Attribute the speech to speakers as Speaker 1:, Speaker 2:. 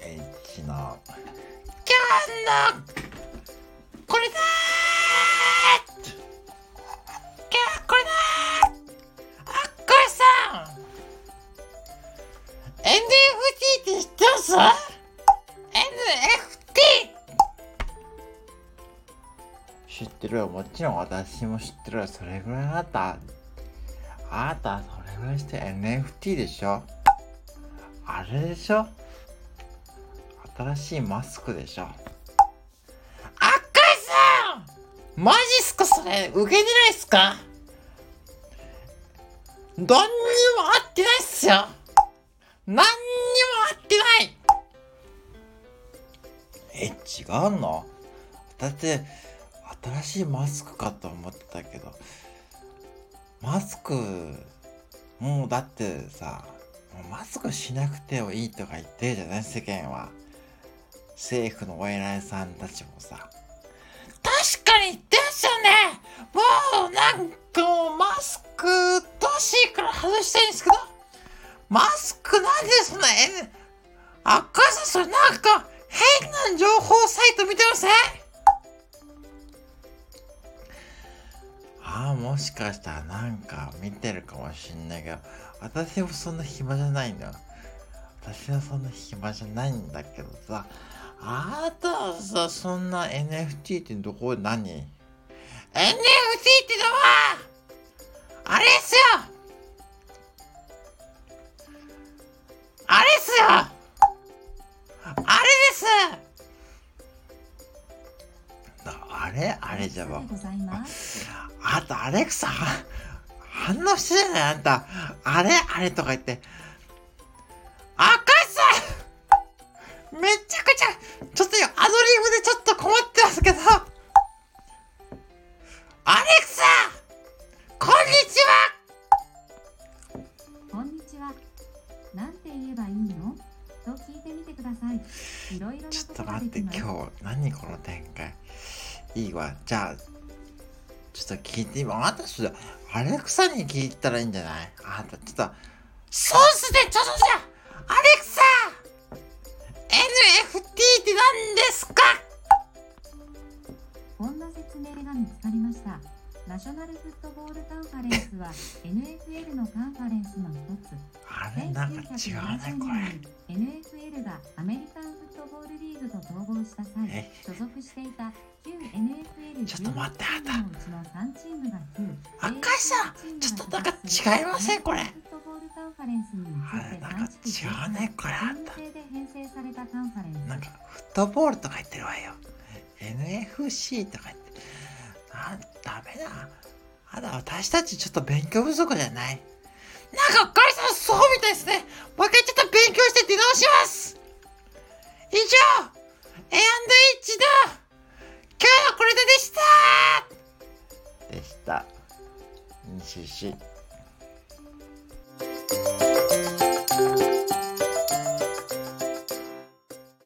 Speaker 1: H の。キャンのこれだーキャこれだーあっこれさん NFT って知ってます ?NFT! 知ってるよ。もちろん私も知ってるよ。それぐらいあった。あなたそれぐらいして NFT でしょ？あれでしょ？新しいマスクでしょ。赤井さん！マジっすかそれ！受けてないっすか？何にも合ってないっすよ！何にも合ってない！え、違うの？だって、新しいマスクかと思ってたけど、マスク、もうだってさ、マスクしなくてもいいとか言ってるじゃない？世間は。政府のお偉いさんたちもさ。確かに言ってますよねもうなんかもうマスクどうしいから外したいんですけど、マスクなんでそんな、え、赤さんそれなんか変な情報サイト見てませんああ、もしかしたらなんか見てるかもしんないけど、私もそんな暇じゃないんだよ。私はそんな暇じゃないんだけどさ、あなたはさ、そんな NFT ってどこで何 ?NFT ってのは、あれっすよあれっすよあれですあれ？あれじゃば。あんた、アレクサ、反応してない？あんた。あれ？あれとか言って。めちゃくちゃ、ちょっとよ、アドリブでちょっと困ってますけど。アレクサこんにちは
Speaker 2: こんにちは。なんて言えばいいの？と聞いてみてください。いろいろな
Speaker 1: ちょっ
Speaker 2: こと
Speaker 1: 待って。今日、何この展開？いいわ。じゃあ、ちょっと聞いてみ、あなたちょっと、アレクサに聞いたらいいんじゃない？あなた、ちょっと、そうっすね、ちょっとじゃあ、アレクサですか？
Speaker 2: こんな説明が見つかりました。ナショナルフットボールカンファレンスは NFL のカンファレンスの一つ。
Speaker 1: あれ、なんか違うね、これ。
Speaker 2: れ。NFL がアメリカンフットボールリーグと統合した際
Speaker 1: え、
Speaker 2: 所属していた旧 NFL
Speaker 1: ちょっと待って
Speaker 2: チームのうちの3チームが旧
Speaker 1: 赤井さんちょっとなんか違いませんこれ
Speaker 2: カンファレンスに
Speaker 1: あれ、
Speaker 2: 移って
Speaker 1: なんか違うね、
Speaker 2: で編成されたカンファレンス
Speaker 1: なんか、フットボールとか言ってるわよ。NFC とか言って。なん、ダメだ。あだ、私たちちょっと勉強不足じゃないなんか、お母さんそうみたいですね。もう一回ちょっと勉強して出直します以上 A&H の今日はこれででしたでした。